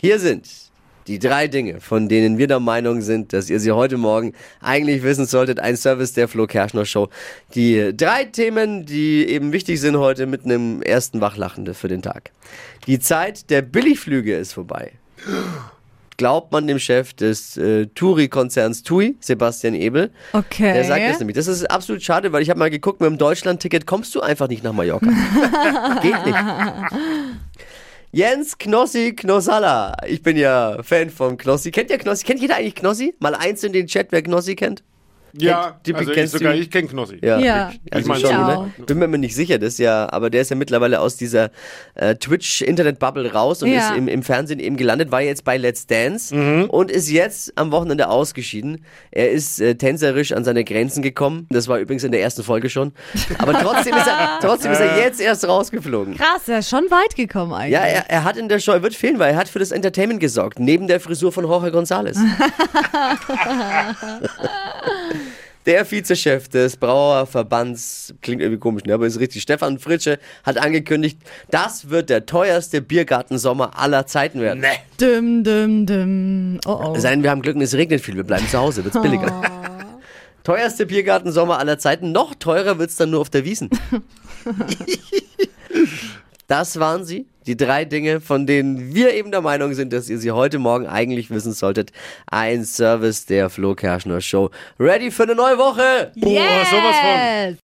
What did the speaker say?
Hier sind die drei Dinge, von denen wir der Meinung sind, dass ihr sie heute Morgen eigentlich wissen solltet. Ein Service der Flo Kerschner Show. Die drei Themen, die eben wichtig sind heute mit einem ersten Wachlachende für den Tag. Die Zeit der Billigflüge ist vorbei. Glaubt man dem Chef des äh, Touri-Konzerns TUI, Sebastian Ebel. Okay. Der sagt das nämlich. Das ist absolut schade, weil ich habe mal geguckt, mit dem Deutschland-Ticket kommst du einfach nicht nach Mallorca. Geht nicht. Jens Knossi Knossalla. Ich bin ja Fan von Knossi. Kennt ihr Knossi? Kennt jeder eigentlich Knossi? Mal eins in den Chat, wer Knossi kennt? Ja, die also ich, sogar ich kenne Knossi. Ja. Also Ich mein schon, schon. ne? Bin mir nicht sicher, das ja, aber der ist ja mittlerweile aus dieser äh, Twitch-Internet-Bubble raus und Ja. ist im, im Fernsehen eben gelandet, war jetzt bei Let's Dance und ist jetzt am Wochenende ausgeschieden. Er ist äh, tänzerisch an seine Grenzen gekommen. Das war übrigens in der ersten Folge schon. Aber trotzdem ist er, trotzdem ist er jetzt erst rausgeflogen. Krass, er ist schon weit gekommen eigentlich. Ja, er, er hat in der Show, er wird fehlen, weil er hat für das Entertainment gesorgt, neben der Frisur von Jorge González. Der Vizechef des Brauerverbands, klingt irgendwie komisch, ne? aber ist richtig, Stefan Fritsche hat angekündigt, das wird der teuerste Biergartensommer aller Zeiten werden. Nee. Düm, düm, düm. Oh, oh. Es sei denn, wir haben Glück und es regnet viel, wir bleiben zu Hause, wird's billiger. Teuerste Biergartensommer aller Zeiten, noch teurer wird's dann nur auf der Wiesen. Das waren sie, die drei Dinge, von denen wir eben der Meinung sind, dass ihr sie heute Morgen eigentlich wissen solltet. Ein Service der Flo Kerschner Show. Ready für eine neue Woche? Boah, sowas von. Yes.